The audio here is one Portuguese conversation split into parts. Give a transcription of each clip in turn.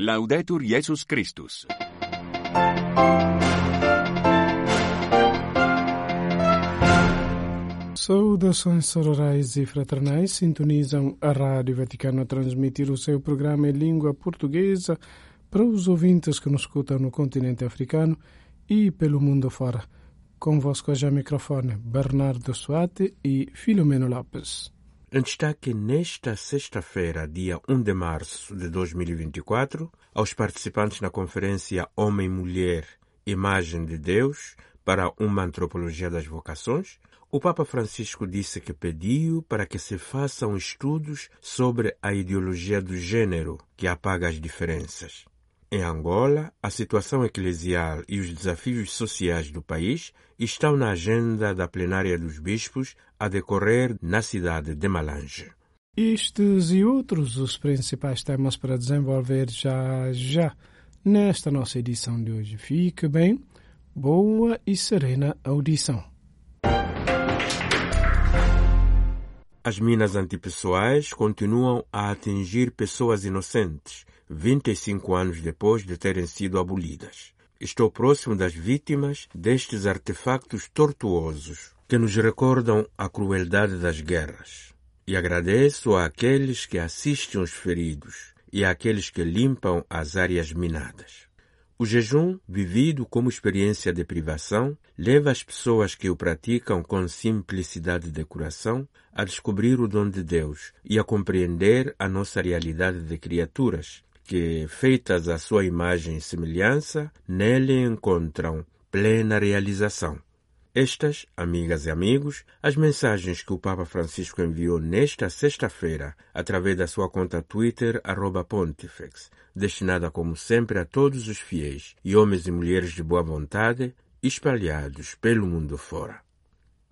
Laudetur Jesus Christus. Saudações sororais e fraternais sintonizam a Rádio Vaticano a transmitir o seu programa em língua portuguesa para os ouvintes que nos escutam no continente africano e pelo mundo fora. Convosco já microfone Bernardo Suate e Filomeno Lopes. Em destaque nesta sexta-feira, dia 1 de março de 2024, aos participantes na conferência Homem-Mulher, Imagem de Deus para uma Antropologia das Vocações, o Papa Francisco disse que pediu para que se façam estudos sobre a ideologia do gênero que apaga as diferenças. Em Angola, a situação eclesial e os desafios sociais do país estão na agenda da plenária dos bispos a decorrer na cidade de Malange. Estes e outros os principais temas para desenvolver já já nesta nossa edição de hoje. Fique bem, boa e serena audição. As minas antipessoais continuam a atingir pessoas inocentes 25 anos depois de terem sido abolidas. Estou próximo das vítimas destes artefactos tortuosos que nos recordam a crueldade das guerras. E agradeço àqueles que assistem os feridos e àqueles que limpam as áreas minadas. O jejum, vivido como experiência de privação, leva as pessoas que o praticam com simplicidade de coração a descobrir o dom de Deus e a compreender a nossa realidade de criaturas, que, feitas à sua imagem e semelhança, nele encontram plena realização. Estas, amigas e amigos, as mensagens que o Papa Francisco enviou nesta sexta-feira através da sua conta Twitter, Pontifex, destinada como sempre a todos os fiéis e homens e mulheres de boa vontade espalhados pelo mundo fora.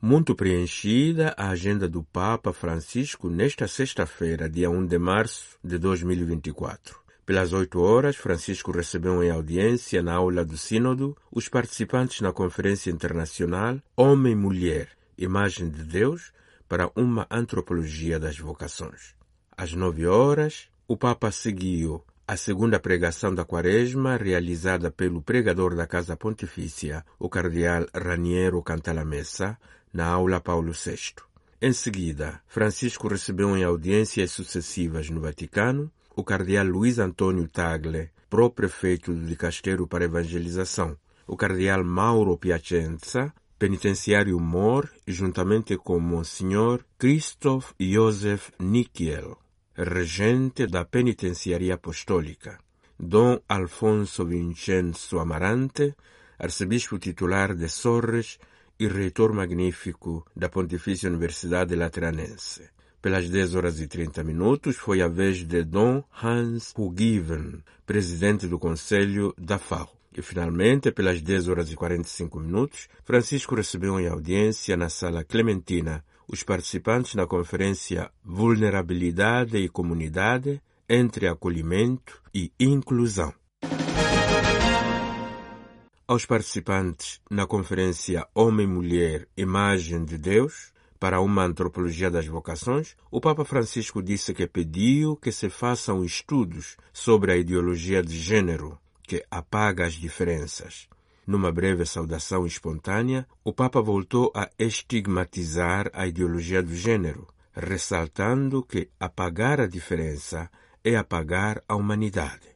Muito preenchida a agenda do Papa Francisco nesta sexta-feira, dia 1 de março de 2024. Pelas oito horas, Francisco recebeu em audiência na aula do Sínodo os participantes na Conferência Internacional Homem-Mulher, Imagem de Deus para uma Antropologia das Vocações. Às nove horas, o Papa seguiu a segunda pregação da Quaresma, realizada pelo pregador da Casa Pontifícia, o cardeal Raniero Cantalamessa, na aula Paulo VI. Em seguida, Francisco recebeu em audiências sucessivas no Vaticano o cardeal Luiz Antônio Tagle, pró-prefeito do Dicastério para Evangelização, o cardeal Mauro Piacenza, penitenciário Mor, juntamente com Monsenhor Christoph Josef Nikiel, regente da Penitenciaria Apostólica, Dom Alfonso Vincenzo Amarante, arcebispo titular de Sorres e reitor magnífico da Pontifícia Universidade Lateranense. Pelas 10 horas e 30 minutos foi a vez de Dom Hans Hugiven, presidente do Conselho da FAO. E finalmente, pelas 10 horas e 45 minutos, Francisco recebeu em audiência na Sala Clementina os participantes na conferência Vulnerabilidade e Comunidade entre Acolhimento e Inclusão. Aos participantes na conferência Homem-Mulher, Imagem de Deus, para uma antropologia das vocações, o Papa Francisco disse que pediu que se façam estudos sobre a ideologia de gênero, que apaga as diferenças. Numa breve saudação espontânea, o Papa voltou a estigmatizar a ideologia do gênero, ressaltando que apagar a diferença é apagar a humanidade.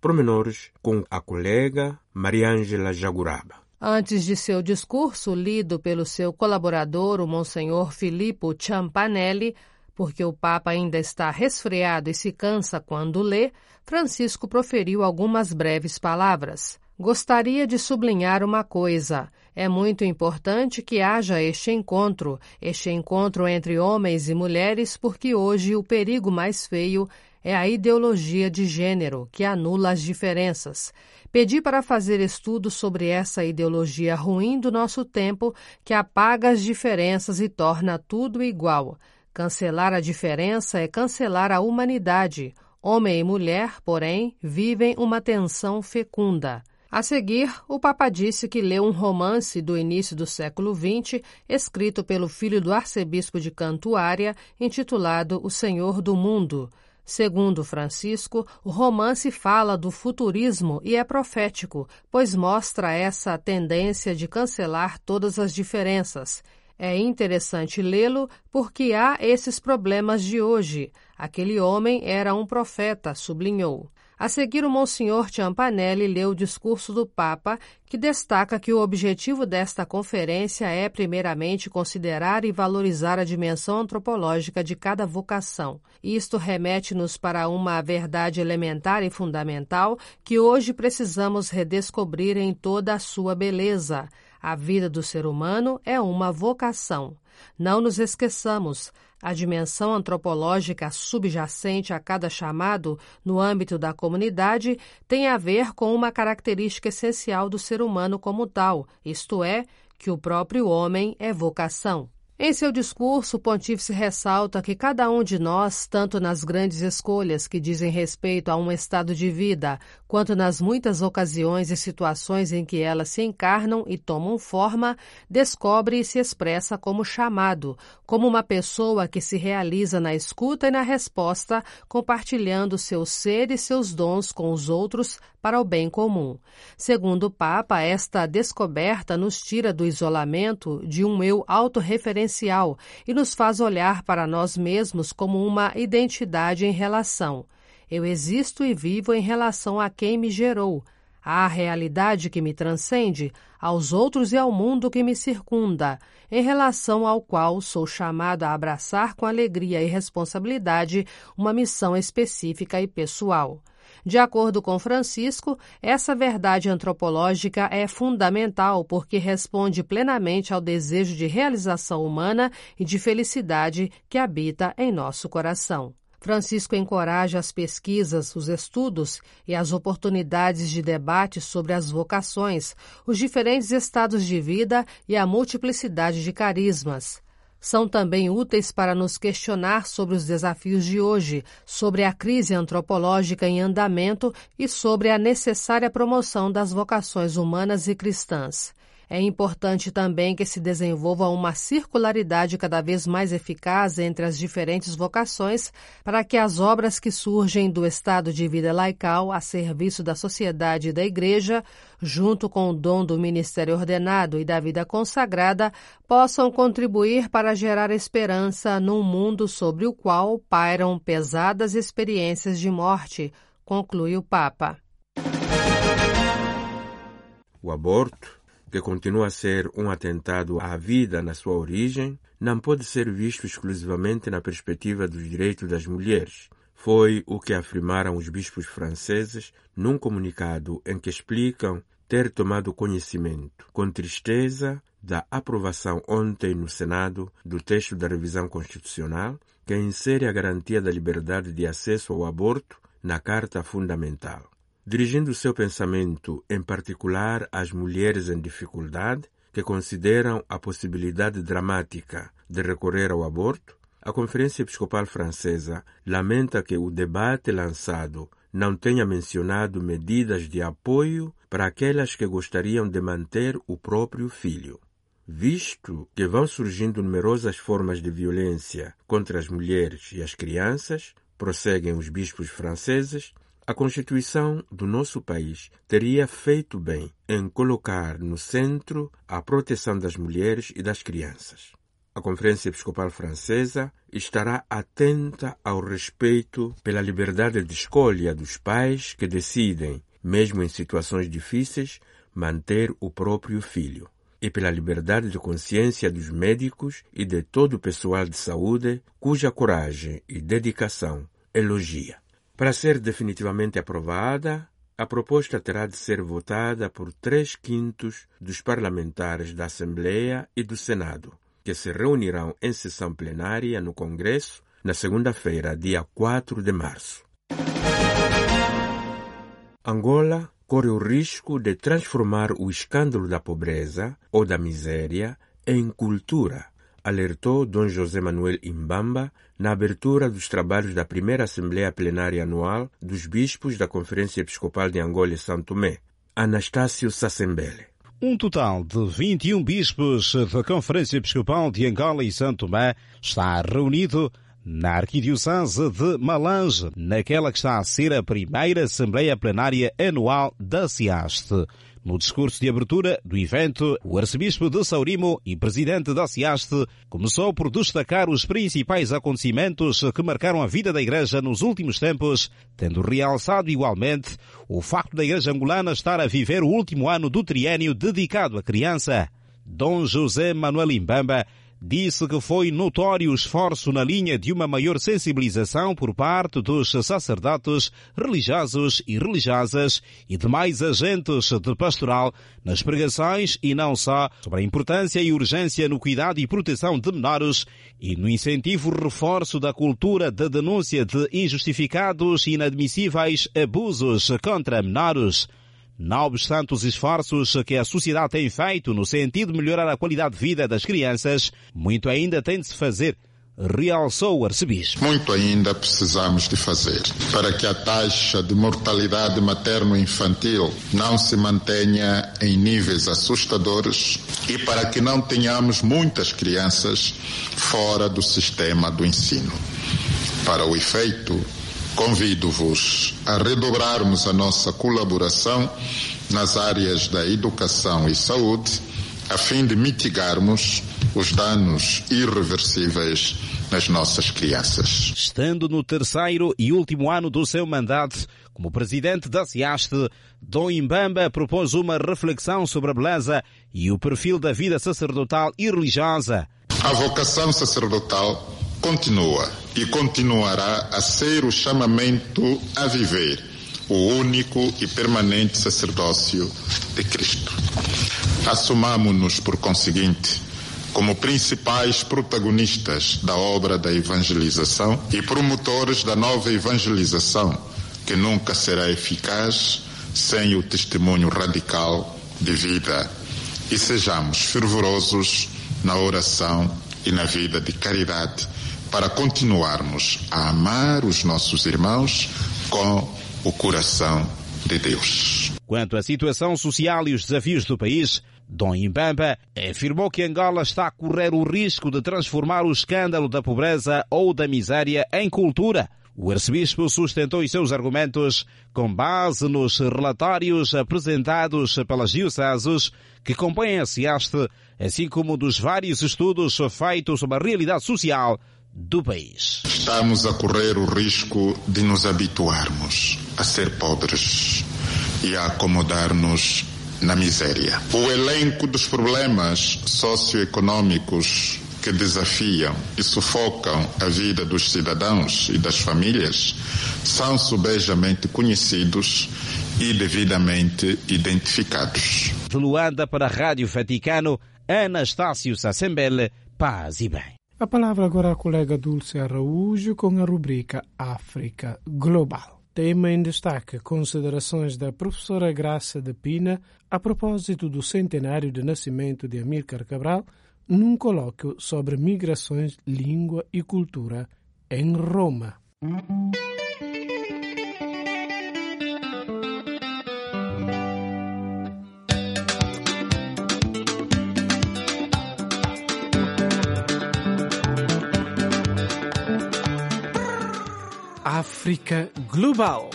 Promenores com a colega Mariângela Jaguraba. Antes de seu discurso, lido pelo seu colaborador, o Monsenhor Filippo Ciampanelli, porque o Papa ainda está resfriado e se cansa quando lê, Francisco proferiu algumas breves palavras. Gostaria de sublinhar uma coisa. É muito importante que haja este encontro, este encontro entre homens e mulheres, porque hoje o perigo mais feio é a ideologia de gênero, que anula as diferenças. Pedi para fazer estudos sobre essa ideologia ruim do nosso tempo, que apaga as diferenças e torna tudo igual. Cancelar a diferença é cancelar a humanidade. Homem e mulher, porém, vivem uma tensão fecunda. A seguir, o Papa disse que leu um romance do início do século XX, escrito pelo filho do arcebispo de Cantuária, intitulado O Senhor do Mundo. Segundo Francisco, o romance fala do futurismo e é profético, pois mostra essa tendência de cancelar todas as diferenças. É interessante lê-lo porque há esses problemas de hoje. Aquele homem era um profeta, sublinhou. A seguir, o Monsenhor Ciampanelli leu o discurso do Papa, que destaca que o objetivo desta conferência é, primeiramente, considerar e valorizar a dimensão antropológica de cada vocação. Isto remete-nos para uma verdade elementar e fundamental que hoje precisamos redescobrir em toda a sua beleza. A vida do ser humano é uma vocação. Não nos esqueçamos, a dimensão antropológica subjacente a cada chamado no âmbito da comunidade tem a ver com uma característica essencial do ser humano como tal, isto é, que o próprio homem é vocação. Em seu discurso, o pontífice ressalta que cada um de nós, tanto nas grandes escolhas que dizem respeito a um estado de vida, quanto nas muitas ocasiões e situações em que elas se encarnam e tomam forma, descobre e se expressa como chamado, como uma pessoa que se realiza na escuta e na resposta, compartilhando seu ser e seus dons com os outros para o bem comum. Segundo o Papa, esta descoberta nos tira do isolamento de um eu autorreferencial e nos faz olhar para nós mesmos como uma identidade em relação. Eu existo e vivo em relação a quem me gerou, à realidade que me transcende, aos outros e ao mundo que me circunda, em relação ao qual sou chamado a abraçar com alegria e responsabilidade uma missão específica e pessoal. De acordo com Francisco, essa verdade antropológica é fundamental porque responde plenamente ao desejo de realização humana e de felicidade que habita em nosso coração. Francisco encoraja as pesquisas, os estudos e as oportunidades de debate sobre as vocações, os diferentes estados de vida e a multiplicidade de carismas são também úteis para nos questionar sobre os desafios de hoje, sobre a crise antropológica em andamento e sobre a necessária promoção das vocações humanas e cristãs. É importante também que se desenvolva uma circularidade cada vez mais eficaz entre as diferentes vocações para que as obras que surgem do estado de vida laical a serviço da sociedade e da Igreja, junto com o dom do ministério ordenado e da vida consagrada, possam contribuir para gerar esperança num mundo sobre o qual pairam pesadas experiências de morte, conclui o Papa. O aborto que continua a ser um atentado à vida na sua origem, não pode ser visto exclusivamente na perspectiva dos direitos das mulheres. Foi o que afirmaram os bispos franceses num comunicado em que explicam ter tomado conhecimento, com tristeza, da aprovação ontem no Senado do texto da revisão constitucional que insere a garantia da liberdade de acesso ao aborto na Carta Fundamental dirigindo seu pensamento em particular às mulheres em dificuldade que consideram a possibilidade dramática de recorrer ao aborto, a Conferência Episcopal Francesa lamenta que o debate lançado não tenha mencionado medidas de apoio para aquelas que gostariam de manter o próprio filho. Visto que vão surgindo numerosas formas de violência contra as mulheres e as crianças, prosseguem os bispos franceses, a Constituição do nosso país teria feito bem em colocar no centro a proteção das mulheres e das crianças. A Conferência Episcopal Francesa estará atenta ao respeito pela liberdade de escolha dos pais que decidem, mesmo em situações difíceis, manter o próprio filho e pela liberdade de consciência dos médicos e de todo o pessoal de saúde cuja coragem e dedicação elogia. Para ser definitivamente aprovada, a proposta terá de ser votada por três quintos dos parlamentares da Assembleia e do Senado, que se reunirão em sessão plenária no Congresso na segunda-feira, dia 4 de março. Angola corre o risco de transformar o escândalo da pobreza ou da miséria em cultura alertou Dom José Manuel Imbamba na abertura dos trabalhos da primeira Assembleia Plenária Anual dos Bispos da Conferência Episcopal de Angola e São Tomé, Anastácio Sassembele. Um total de 21 bispos da Conferência Episcopal de Angola e São Tomé está reunido na Arquidiocese de Malange, naquela que está a ser a primeira Assembleia Plenária Anual da CIASTE. No discurso de abertura do evento, o arcebispo de Saurimo e presidente da CIASTE começou por destacar os principais acontecimentos que marcaram a vida da Igreja nos últimos tempos, tendo realçado igualmente o facto da Igreja angolana estar a viver o último ano do triênio dedicado à criança. Dom José Manuel Imbamba disse que foi notório o esforço na linha de uma maior sensibilização por parte dos sacerdotes, religiosos e religiosas e demais agentes de pastoral nas pregações e não só sobre a importância e urgência no cuidado e proteção de menores e no incentivo reforço da cultura de denúncia de injustificados e inadmissíveis abusos contra menores. Não obstante os esforços que a sociedade tem feito no sentido de melhorar a qualidade de vida das crianças, muito ainda tem de se fazer, realçou o arcebispo. Muito ainda precisamos de fazer para que a taxa de mortalidade materno-infantil não se mantenha em níveis assustadores e para que não tenhamos muitas crianças fora do sistema do ensino. Para o efeito, Convido-vos a redobrarmos a nossa colaboração nas áreas da educação e saúde, a fim de mitigarmos os danos irreversíveis nas nossas crianças. Estando no terceiro e último ano do seu mandato, como presidente da CIASTE, Dom Imbamba propôs uma reflexão sobre a beleza e o perfil da vida sacerdotal e religiosa. A vocação sacerdotal continua e continuará a ser o chamamento a viver o único e permanente sacerdócio de Cristo. Assumamos-nos, por conseguinte, como principais protagonistas da obra da evangelização e promotores da nova evangelização, que nunca será eficaz sem o testemunho radical de vida. E sejamos fervorosos na oração e na vida de caridade para continuarmos a amar os nossos irmãos com o coração de Deus. Quanto à situação social e os desafios do país, Dom Imbamba afirmou que Angola está a correr o risco de transformar o escândalo da pobreza ou da miséria em cultura. O arcebispo sustentou os seus argumentos com base nos relatórios apresentados pelas dioceses que compõem a CIASTE, assim como dos vários estudos feitos sobre a realidade social do país. Estamos a correr o risco de nos habituarmos a ser pobres e a acomodar-nos na miséria. O elenco dos problemas socioeconômicos que desafiam e sufocam a vida dos cidadãos e das famílias são subejamente conhecidos e devidamente identificados. De Luanda para a Rádio Vaticano, Anastácio Sassembele, paz e bem. A palavra agora à colega Dulce Araújo com a rubrica África Global. Tema em destaque: considerações da professora Graça de Pina a propósito do centenário de nascimento de Amílcar Cabral, num colóquio sobre migrações, língua e cultura em Roma. África Global.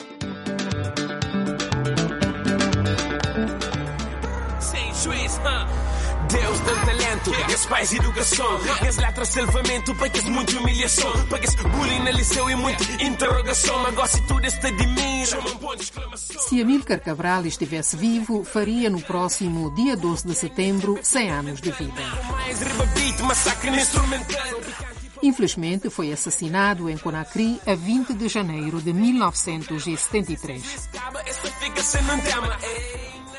Sem juiz, Deus deu talento, esse pais educação. As letras salvamento, pagas muita humilhação. Pagas bullying no liceu e muita interrogação. Agora se tudo está de mira. Se Amílcar Cabral estivesse vivo, faria no próximo dia 12 de setembro 100 anos de vida. Mais rebabite, massacre instrumental. Infelizmente, foi assassinado em Conakry a 20 de janeiro de 1973.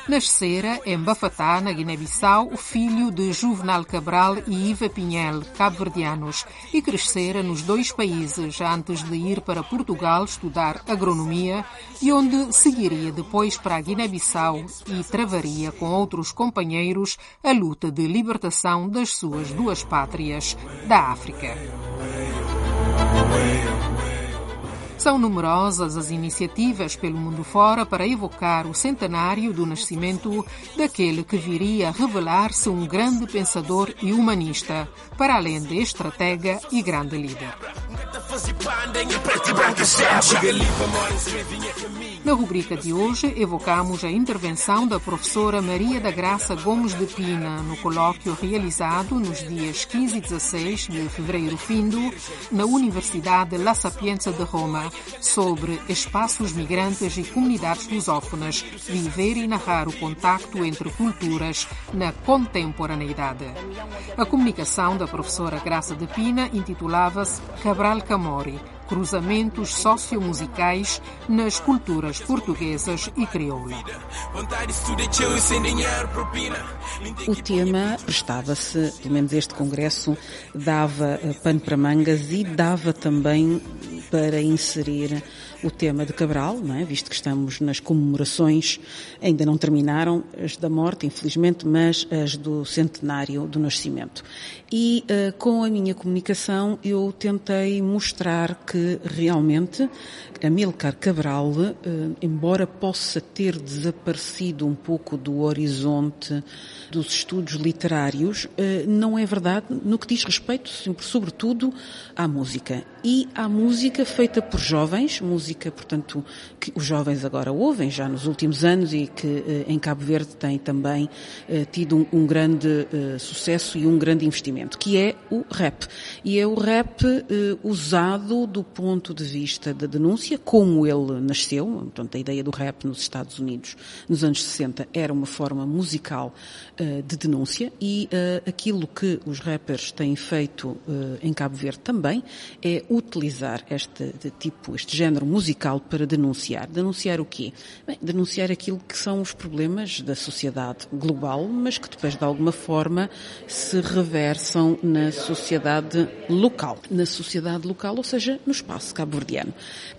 Nascera em Bafatá, na Guiné-Bissau, filho de Juvenal Cabral e Iva Pinhel, cabo-verdianos, e crescera nos dois países antes de ir para Portugal estudar agronomia e onde seguiria depois para a Guiné-Bissau e travaria com outros companheiros a luta de libertação das suas duas pátrias da África. São numerosas as iniciativas pelo mundo fora para evocar o centenário do nascimento daquele que viria a revelar-se um grande pensador e humanista, para além de estratega e grande líder. Na rubrica de hoje, evocamos a intervenção da professora Maria da Graça Gomes de Pina no colóquio realizado nos dias 15 e 16 de fevereiro findo na Universidade La Sapienza de Roma sobre espaços migrantes e comunidades lusófonas, viver e narrar o contacto entre culturas na contemporaneidade. A comunicação da professora Graça de Pina intitulava-se Cabral Camori, cruzamentos sociomusicais nas culturas portuguesas e crioula. O tema prestava-se, pelo menos este congresso, dava eh, pano para mangas e dava também para inserir o tema de Cabral, não é? visto que estamos nas comemorações, ainda não terminaram as da morte, infelizmente, mas as do centenário do nascimento. E uh, com a minha comunicação eu tentei mostrar que realmente Amilcar Cabral, uh, embora possa ter desaparecido um pouco do horizonte dos estudos literários, uh, não é verdade no que diz respeito, sobretudo, à música. E à música feita por jovens, música, portanto, que os jovens agora ouvem já nos últimos anos e que em Cabo Verde tem também tido um, um grande sucesso e um grande investimento que é o rap. E é o rap eh, usado do ponto de vista da denúncia, como ele nasceu, portanto, a ideia do rap nos Estados Unidos nos anos 60 era uma forma musical eh, de denúncia e eh, aquilo que os rappers têm feito em Cabo Verde também é utilizar este tipo, este género musical para denunciar. Denunciar o quê? Bem, denunciar aquilo que são os problemas da sociedade global, mas que depois de alguma forma se reversa na sociedade local. Na sociedade local, ou seja, no espaço cabo-verdiano.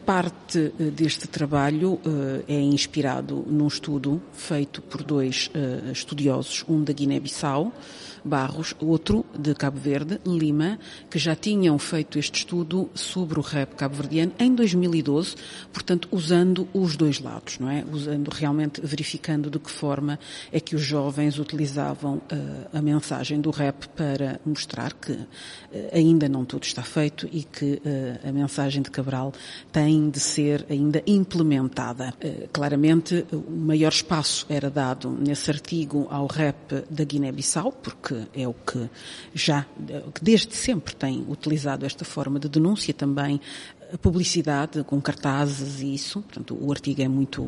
Parte eh, deste trabalho eh, é inspirado num estudo feito por dois eh, estudiosos, um da Guiné-Bissau, Barros, outro de Cabo Verde, Lima, que já tinham feito este estudo sobre o rap cabo-verdiano em 2012, portanto, usando os dois lados, não é? Usando realmente, verificando de que forma é que os jovens utilizavam uh, a mensagem do rap para mostrar que uh, ainda não tudo está feito e que uh, a mensagem de Cabral tem de ser ainda implementada. claramente, o maior espaço era dado nesse artigo ao rap da Guiné-Bissau, porque é o que já, desde sempre tem utilizado esta forma de denúncia também a publicidade com cartazes e isso, portanto o artigo é muito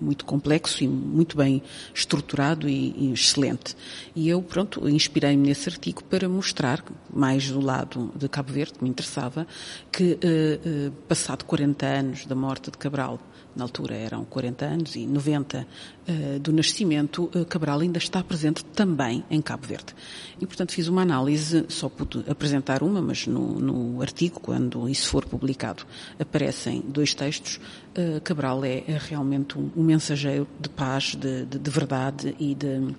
muito complexo e muito bem estruturado e, e excelente. E eu pronto inspirei-me nesse artigo para mostrar mais do lado de Cabo Verde me interessava que uh, uh, passado 40 anos da morte de Cabral na altura eram 40 anos e 90 uh, eh, do nascimento, uh, Cabral ainda está presente também em Cabo Verde. E, portanto, fiz uma análise, só pude apresentar uma, mas no, no artigo, quando isso for publicado, aparecem dois textos. Uh, Cabral é, é realmente um, um, mensageiro de paz, de, de, de verdade e de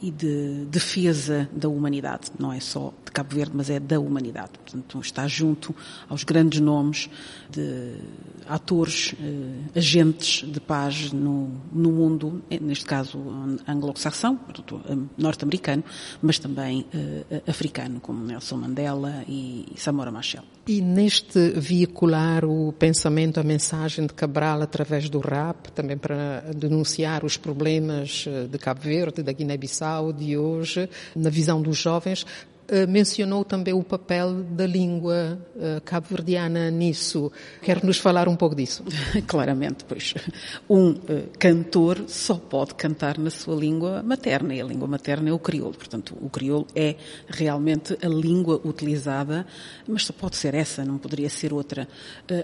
e de defesa da humanidade. Não é só de Cabo Verde, mas é da humanidade. Portanto, está junto aos grandes nomes de atores, eh, agentes de paz no, no mundo, eh, neste caso anglo-saxão, eh, norte-americano, mas também eh, africano, como Nelson Mandela e, Samora Machel. E neste veicular o pensamento, a mensagem de Cabral através do rap, também para denunciar os problemas eh, de Cabo Verde, da Guiné-Bissau, de hoje, na visão dos jovens, eh, mencionou também o papel da língua uh, cabo-verdiana nisso. Quer nos falar um pouco disso? Claramente, pois. Um uh, cantor só pode cantar na sua língua materna, e a língua materna é o crioulo. Portanto, o crioulo é realmente a língua utilizada, mas só pode ser essa, não poderia ser outra,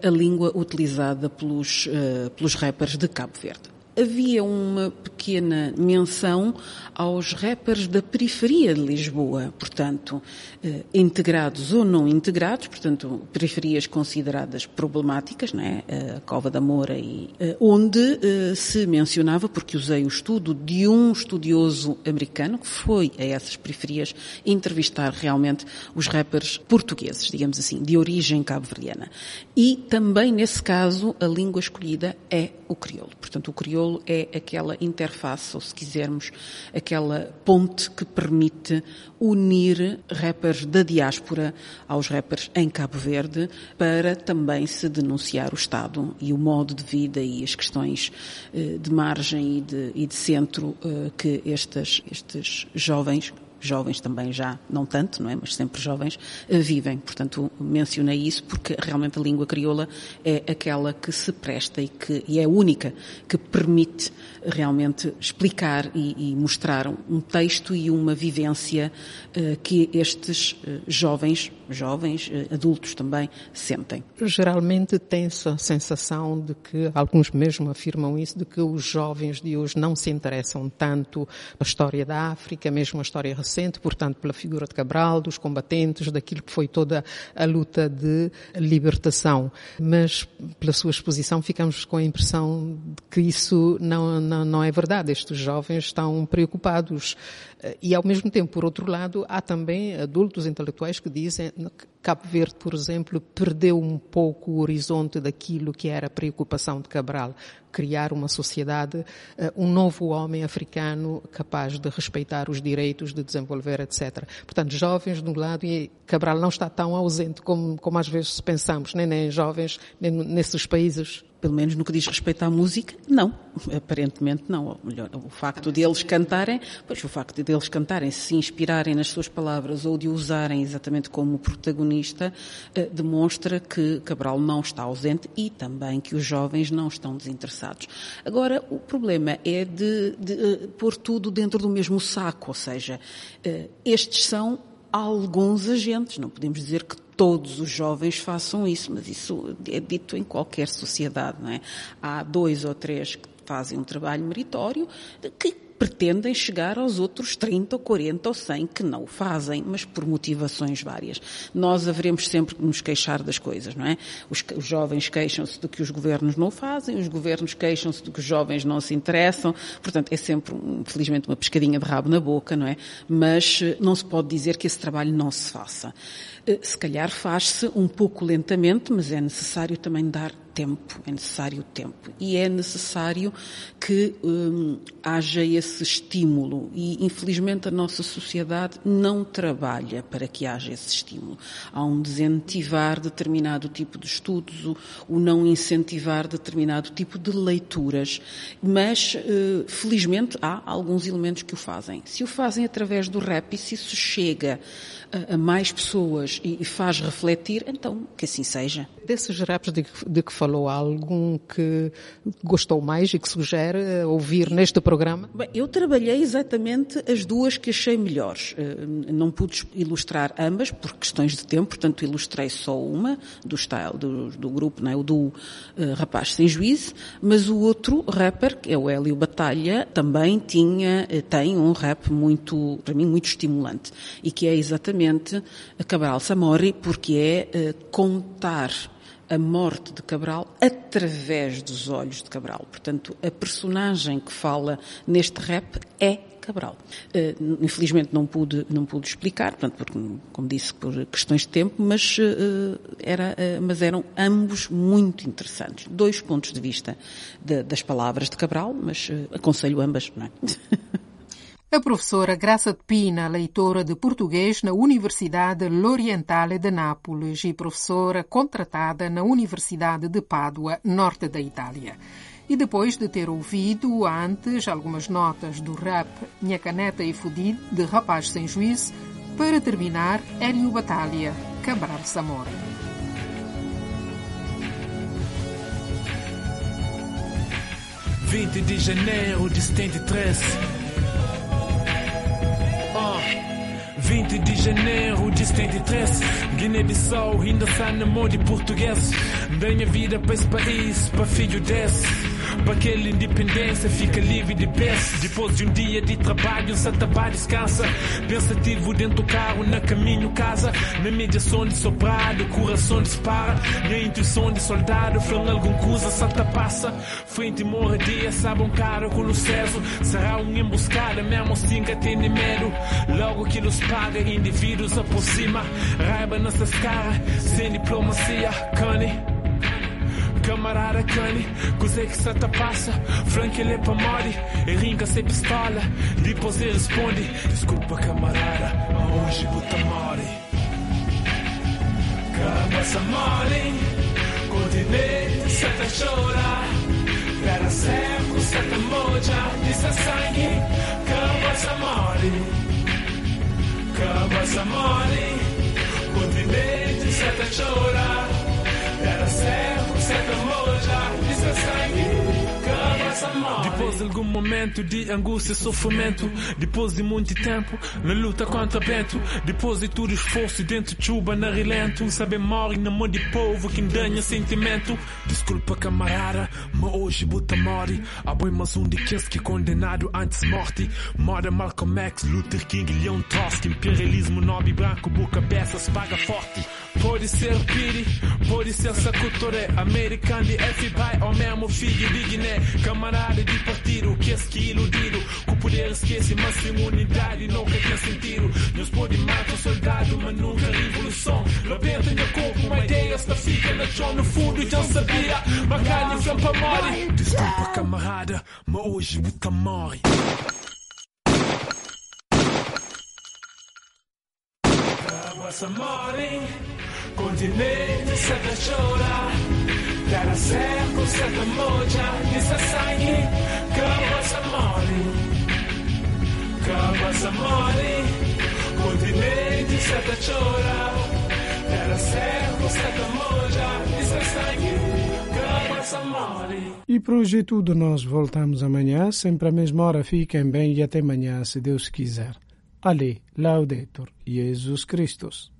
a língua utilizada pelos, pelos rappers de Cabo Verde. Havia uma pequena menção aos rappers da periferia de Lisboa, portanto, eh, integrados ou não integrados, portanto, periferias consideradas problemáticas, não é? a Cova da Moura, e, eh, onde eh, se mencionava, porque usei o estudo de um estudioso americano que foi a essas periferias entrevistar realmente os rappers portugueses, digamos assim, de origem cabo-verdiana. E também, nesse caso, a língua escolhida é o crioulo. Portanto, o crioulo é aquela interface, ou se quisermos, aquela ponte que permite unir rappers da diáspora aos rappers em Cabo Verde para também se denunciar o Estado e o modo de vida e as questões eh, de margem e de, e de centro eh, que estes, estes jovens jovens também já, não tanto, não é? Mas sempre jovens, eh, vivem. Portanto, mencionei isso porque realmente a língua crioula é aquela que se presta e que e é única que permite realmente explicar e, e mostrar um texto e uma vivência uh, que estes uh, jovens, jovens, uh, adultos também, sentem. Geralmente tem-se a sensação de que, alguns mesmo afirmam isso, de que os jovens de hoje não se interessam tanto pela história da África, mesmo a história recente, portanto, pela figura de Cabral, dos combatentes, daquilo que foi toda a luta de libertação. Mas, pela sua exposição, ficamos com a impressão de que isso não, não, não é verdade. Estes jovens estão preocupados. E, ao mesmo tempo, por outro lado, há também adultos intelectuais que dizem que Cabo Verde, por exemplo, perdeu um pouco o horizonte daquilo que era a preocupação de Cabral. Criar uma sociedade, um novo homem africano capaz de respeitar os direitos, de desenvolver, etc. Portanto, jovens de um lado e Cabral não está tão ausente como, como às vezes pensamos, nem, nem jovens, nem nesses países pelo menos no que diz respeito à música, não. Aparentemente não. Ou melhor, o facto de eles cantarem, pois o facto de eles cantarem, se inspirarem nas suas palavras ou de usarem exatamente como protagonista, eh, demonstra que Cabral não está ausente e também que os jovens não estão desinteressados. Agora, o problema é de, de uh, pôr tudo dentro do mesmo saco, ou seja, uh, estes são alguns agentes, não podemos dizer que todos os jovens façam isso, mas isso é dito em qualquer sociedade, não é? Há dois ou três que fazem um trabalho meritório que pretendem chegar aos outros 30 ou 40 ou 100 que não o fazem, mas por motivações várias. Nós haveremos sempre que nos queixar das coisas, não é? Os, os jovens queixam-se de que os governos não fazem, os governos queixam-se de que os jovens não se interessam, portanto é sempre, infelizmente, uma pescadinha de rabo na boca, não é? Mas eh, não se pode dizer que esse trabalho não se faça. Eh, se calhar faz-se um pouco lentamente, mas é necessário também dar tempo, é necessário tempo. E é necessário que hum, haja esse estímulo. E, infelizmente, a nossa sociedade não trabalha para que haja esse estímulo. Há um desincentivar determinado tipo de estudos, o, o não incentivar determinado tipo de leituras. Mas, uh, felizmente, há alguns elementos que o fazem. Se o fazem através do rap e se isso chega a, a mais pessoas e, e, faz refletir, então que assim seja. Desses raps de, de que falou, algum que gostou mais e que sugere eh, ouvir neste programa? Bem, eu trabalhei exatamente as duas que achei melhores. Eh, não pude ilustrar ambas por questões de tempo, portanto ilustrei só uma do style do, do grupo, não é? o do uh, Rapaz Sem Juízo, mas o outro rapper, que é o Hélio Batalha, também tinha, tem um rap muito, para mim, muito estimulante e que é exatamente Cabral Samori, porque é uh, contar a morte de Cabral através dos olhos de Cabral. Portanto, a personagem que fala neste rap é Cabral. Uh, infelizmente não pude, não pude explicar, portanto, porque, como disse, por questões de tempo, mas, uh, era, uh, mas eram ambos muito interessantes. Dois pontos de vista de, das palavras de Cabral, mas aconselho ambas, não é? A professora Graça de Pina, leitora de português na Universidade L'Orientale de Nápoles e professora contratada na Universidade de Pádua, norte da Itália. E depois de ter ouvido antes algumas notas do rap Minha Caneta e Fudido, de Rapaz Sem Juízo, para terminar, Hélio Batalha, Cabral Samora. Vinte de janeiro de 73 20 de janeiro de 73 Guiné-Bissau ainda está na mão de português. Dei minha vida para esse país, para filho desse Para aquela independência fica livre de peso. Depois de um dia de trabalho, se acabar descansa. Pensativo dentro do carro, na caminho casa. Na mídia som de soprado, coração dispara. Na intuição de soldado, foi algum coisa, santa passa. Frente morradia, sabe um cara com o ceso. Será um emboscada, mesmo assim que tem medo. Logo que nos paga, indivíduos aproxima. Raiva nessas caras, sem diplomacia, cane. Camarada cane, cos'è che sta passa? Franchi le pomodi e ringa sei pistola. Depois ele responde: Desculpa, camarada, ma hoje butta mori. Cabassa mori, continente, santa chora. Era seco, santa moja, disse sangue. Cabassa mori, cabassa mori, continente, santa chora. Era certo, Technology Depois de algum momento de angústia e sofrimento, depois de muito tempo na luta contra vento, depois de tudo esforço dentro de chuva na relento, saber morre na mão de povo que danha sentimento. Desculpa camarada, mas hoje buta morre. Há boi mais um de que condenado antes morte. Moda Malcolm X, Luther King, Leon Trotsky, imperialismo nobre branco, boca peças, paga forte. Pode ser Piri, pode ser Sakutore, americano de FBI ou mesmo filho de Guiné. Camarada de partido, que é iludido. Com poder esquece, mas sem unidade nunca tem sentido. Nos pode matar soldado, mas nunca revolução. Roberto em corpo, uma ideia está fica na chão. No fundo já sabia, foi para morrer. Desculpa camarada, mas hoje o tá morre. Passa morre, continente, certa chora. Cabassa morre, continente, certa chora. É sangue. Cabassa morre. E por hoje é tudo. Nós voltamos amanhã, sempre à mesma hora. Fiquem bem e até amanhã, se Deus quiser. Ali, Laudetur, Jesus Christus.